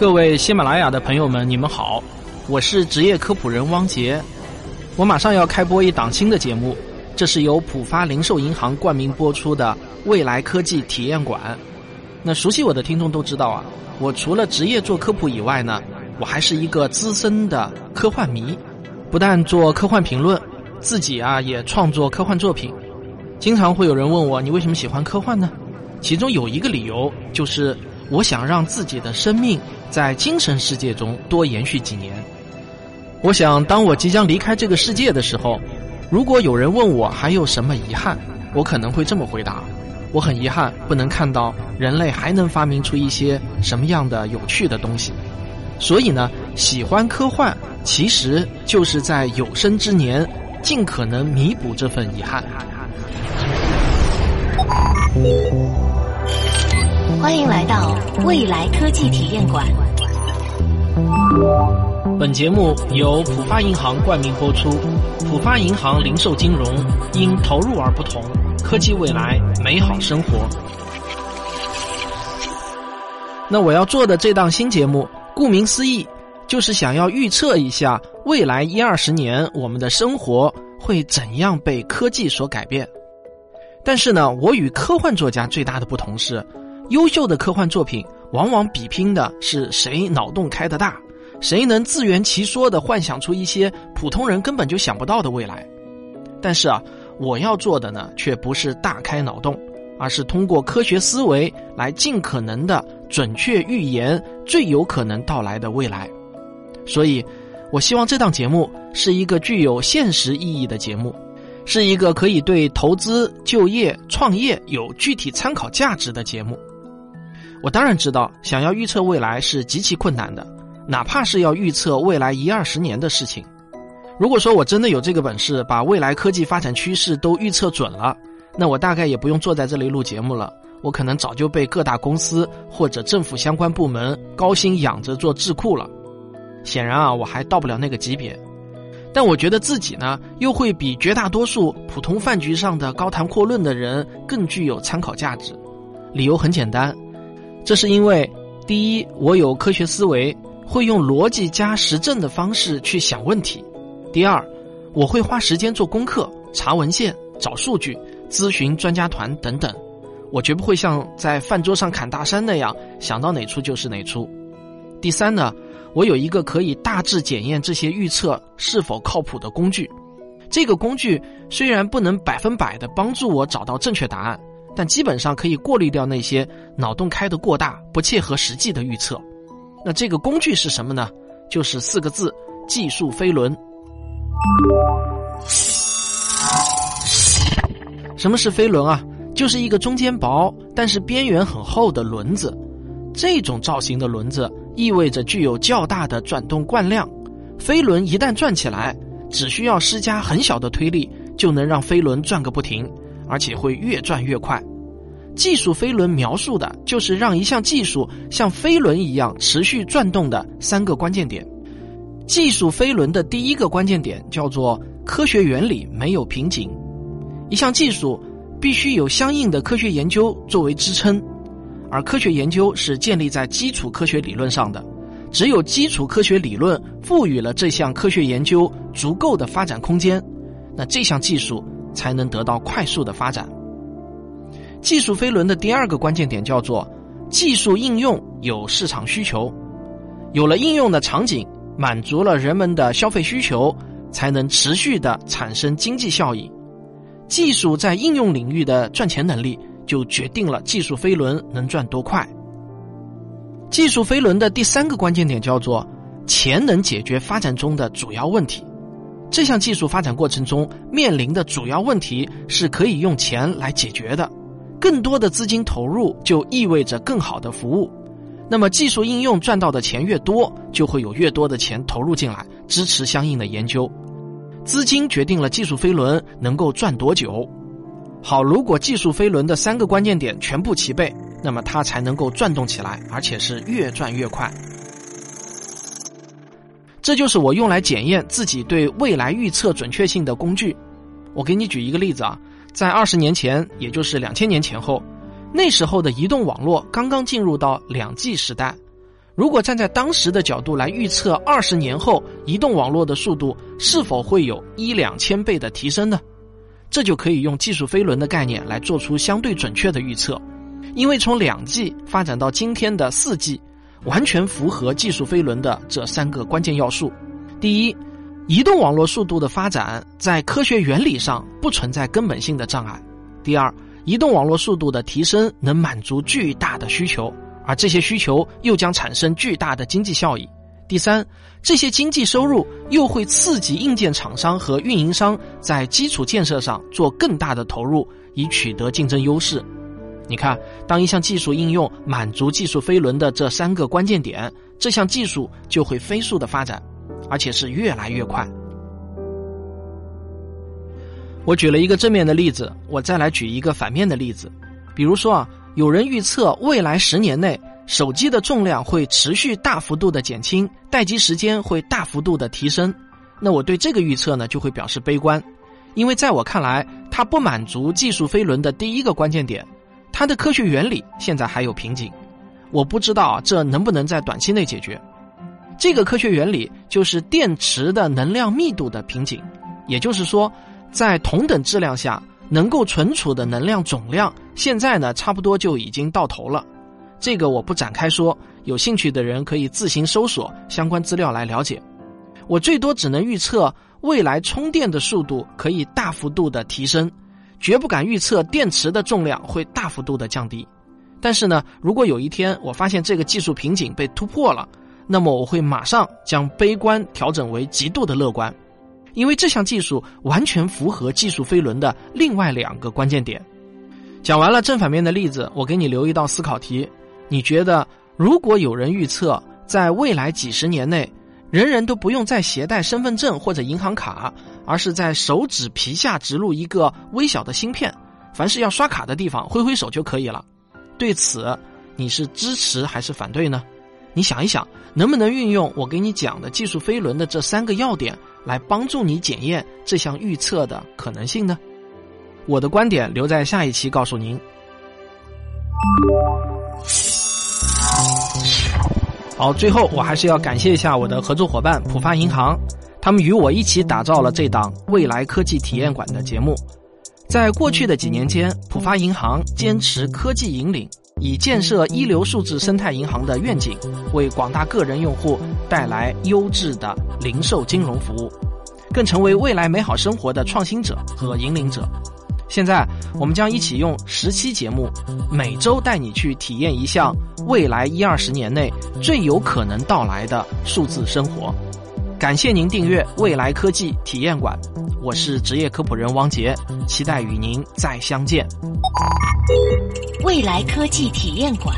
各位喜马拉雅的朋友们，你们好，我是职业科普人汪杰。我马上要开播一档新的节目，这是由浦发零售银行冠名播出的未来科技体验馆。那熟悉我的听众都知道啊，我除了职业做科普以外呢，我还是一个资深的科幻迷，不但做科幻评论，自己啊也创作科幻作品。经常会有人问我，你为什么喜欢科幻呢？其中有一个理由就是，我想让自己的生命在精神世界中多延续几年。我想，当我即将离开这个世界的时候，如果有人问我还有什么遗憾，我可能会这么回答：我很遗憾不能看到人类还能发明出一些什么样的有趣的东西。所以呢，喜欢科幻其实就是在有生之年尽可能弥补这份遗憾。欢迎来到未来科技体验馆。本节目由浦发银行冠名播出。浦发银行零售金融因投入而不同，科技未来，美好生活。那我要做的这档新节目，顾名思义，就是想要预测一下未来一二十年我们的生活会怎样被科技所改变。但是呢，我与科幻作家最大的不同是。优秀的科幻作品往往比拼的是谁脑洞开得大，谁能自圆其说的幻想出一些普通人根本就想不到的未来。但是啊，我要做的呢，却不是大开脑洞，而是通过科学思维来尽可能的准确预言最有可能到来的未来。所以，我希望这档节目是一个具有现实意义的节目，是一个可以对投资、就业、创业有具体参考价值的节目。我当然知道，想要预测未来是极其困难的，哪怕是要预测未来一二十年的事情。如果说我真的有这个本事，把未来科技发展趋势都预测准了，那我大概也不用坐在这里录节目了。我可能早就被各大公司或者政府相关部门高薪养着做智库了。显然啊，我还到不了那个级别。但我觉得自己呢，又会比绝大多数普通饭局上的高谈阔论的人更具有参考价值。理由很简单。这是因为，第一，我有科学思维，会用逻辑加实证的方式去想问题；第二，我会花时间做功课、查文献、找数据、咨询专家团等等，我绝不会像在饭桌上侃大山那样想到哪出就是哪出；第三呢，我有一个可以大致检验这些预测是否靠谱的工具，这个工具虽然不能百分百的帮助我找到正确答案。但基本上可以过滤掉那些脑洞开得过大、不切合实际的预测。那这个工具是什么呢？就是四个字：技术飞轮。什么是飞轮啊？就是一个中间薄但是边缘很厚的轮子。这种造型的轮子意味着具有较大的转动惯量。飞轮一旦转起来，只需要施加很小的推力，就能让飞轮转个不停。而且会越转越快。技术飞轮描述的就是让一项技术像飞轮一样持续转动的三个关键点。技术飞轮的第一个关键点叫做科学原理没有瓶颈。一项技术必须有相应的科学研究作为支撑，而科学研究是建立在基础科学理论上的。只有基础科学理论赋予了这项科学研究足够的发展空间，那这项技术。才能得到快速的发展。技术飞轮的第二个关键点叫做技术应用有市场需求，有了应用的场景，满足了人们的消费需求，才能持续的产生经济效益。技术在应用领域的赚钱能力，就决定了技术飞轮能赚多快。技术飞轮的第三个关键点叫做钱能解决发展中的主要问题。这项技术发展过程中面临的主要问题是可以用钱来解决的，更多的资金投入就意味着更好的服务。那么技术应用赚到的钱越多，就会有越多的钱投入进来支持相应的研究。资金决定了技术飞轮能够转多久。好，如果技术飞轮的三个关键点全部齐备，那么它才能够转动起来，而且是越转越快。这就是我用来检验自己对未来预测准确性的工具。我给你举一个例子啊，在二十年前，也就是两千年前后，那时候的移动网络刚刚进入到两 G 时代。如果站在当时的角度来预测二十年后移动网络的速度是否会有一两千倍的提升呢？这就可以用技术飞轮的概念来做出相对准确的预测，因为从两 G 发展到今天的四 G，完全符合技术飞轮的这三个关键要素。第一，移动网络速度的发展在科学原理上不存在根本性的障碍；第二，移动网络速度的提升能满足巨大的需求。而这些需求又将产生巨大的经济效益。第三，这些经济收入又会刺激硬件厂商和运营商在基础建设上做更大的投入，以取得竞争优势。你看，当一项技术应用满足技术飞轮的这三个关键点，这项技术就会飞速的发展，而且是越来越快。我举了一个正面的例子，我再来举一个反面的例子，比如说啊。有人预测未来十年内手机的重量会持续大幅度的减轻，待机时间会大幅度的提升。那我对这个预测呢就会表示悲观，因为在我看来，它不满足技术飞轮的第一个关键点，它的科学原理现在还有瓶颈。我不知道这能不能在短期内解决。这个科学原理就是电池的能量密度的瓶颈，也就是说，在同等质量下。能够存储的能量总量，现在呢差不多就已经到头了。这个我不展开说，有兴趣的人可以自行搜索相关资料来了解。我最多只能预测未来充电的速度可以大幅度的提升，绝不敢预测电池的重量会大幅度的降低。但是呢，如果有一天我发现这个技术瓶颈被突破了，那么我会马上将悲观调整为极度的乐观。因为这项技术完全符合技术飞轮的另外两个关键点。讲完了正反面的例子，我给你留一道思考题：你觉得如果有人预测在未来几十年内，人人都不用再携带身份证或者银行卡，而是在手指皮下植入一个微小的芯片，凡是要刷卡的地方挥挥手就可以了？对此，你是支持还是反对呢？你想一想，能不能运用我给你讲的技术飞轮的这三个要点？来帮助你检验这项预测的可能性呢？我的观点留在下一期告诉您。好，最后我还是要感谢一下我的合作伙伴浦发银行，他们与我一起打造了这档未来科技体验馆的节目。在过去的几年间，浦发银行坚持科技引领。以建设一流数字生态银行的愿景，为广大个人用户带来优质的零售金融服务，更成为未来美好生活的创新者和引领者。现在，我们将一起用十期节目，每周带你去体验一项未来一二十年内最有可能到来的数字生活。感谢您订阅未来科技体验馆，我是职业科普人王杰，期待与您再相见。未来科技体验馆。